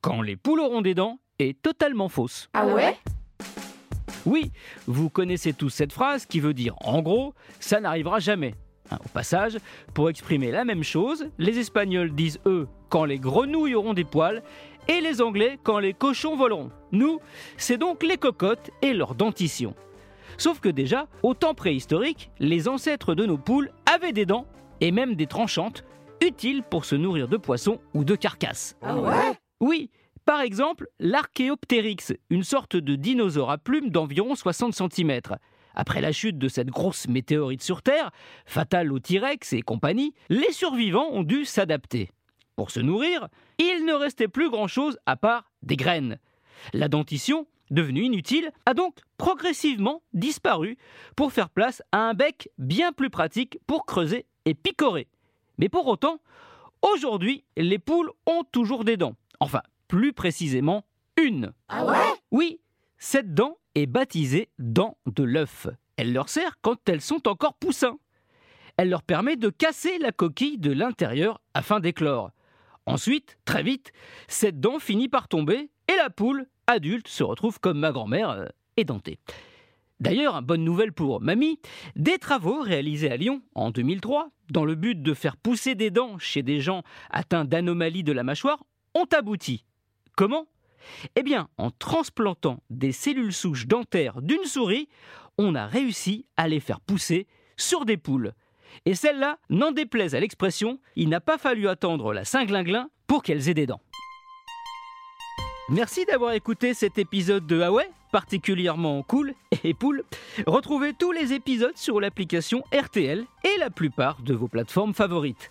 quand les poules auront des dents est totalement fausse. Ah ouais? Oui, vous connaissez tous cette phrase qui veut dire en gros, ça n'arrivera jamais. Hein, au passage, pour exprimer la même chose, les Espagnols disent eux quand les grenouilles auront des poils et les Anglais quand les cochons voleront. Nous, c'est donc les cocottes et leur dentition. Sauf que déjà, au temps préhistorique, les ancêtres de nos poules avaient des dents et même des tranchantes utiles pour se nourrir de poissons ou de carcasses. Ah ouais? Oui, par exemple, l'Archéoptérix, une sorte de dinosaure à plumes d'environ 60 cm. Après la chute de cette grosse météorite sur Terre, fatale aux T-Rex et compagnie, les survivants ont dû s'adapter. Pour se nourrir, il ne restait plus grand-chose à part des graines. La dentition, devenue inutile, a donc progressivement disparu pour faire place à un bec bien plus pratique pour creuser et picorer. Mais pour autant, aujourd'hui, les poules ont toujours des dents. Enfin, plus précisément, une. Ah ouais? Oui, cette dent est baptisée dent de l'œuf. Elle leur sert quand elles sont encore poussins. Elle leur permet de casser la coquille de l'intérieur afin d'éclore. Ensuite, très vite, cette dent finit par tomber et la poule adulte se retrouve comme ma grand-mère, euh, édentée. D'ailleurs, bonne nouvelle pour mamie, des travaux réalisés à Lyon en 2003, dans le but de faire pousser des dents chez des gens atteints d'anomalies de la mâchoire, ont abouti. Comment? Eh bien, en transplantant des cellules souches dentaires d'une souris, on a réussi à les faire pousser sur des poules. Et celles-là, n'en déplaise à l'expression, il n'a pas fallu attendre la Saint-Glinglin pour qu'elles aient des dents. Merci d'avoir écouté cet épisode de Ah ouais, particulièrement cool et poule. Retrouvez tous les épisodes sur l'application RTL et la plupart de vos plateformes favorites.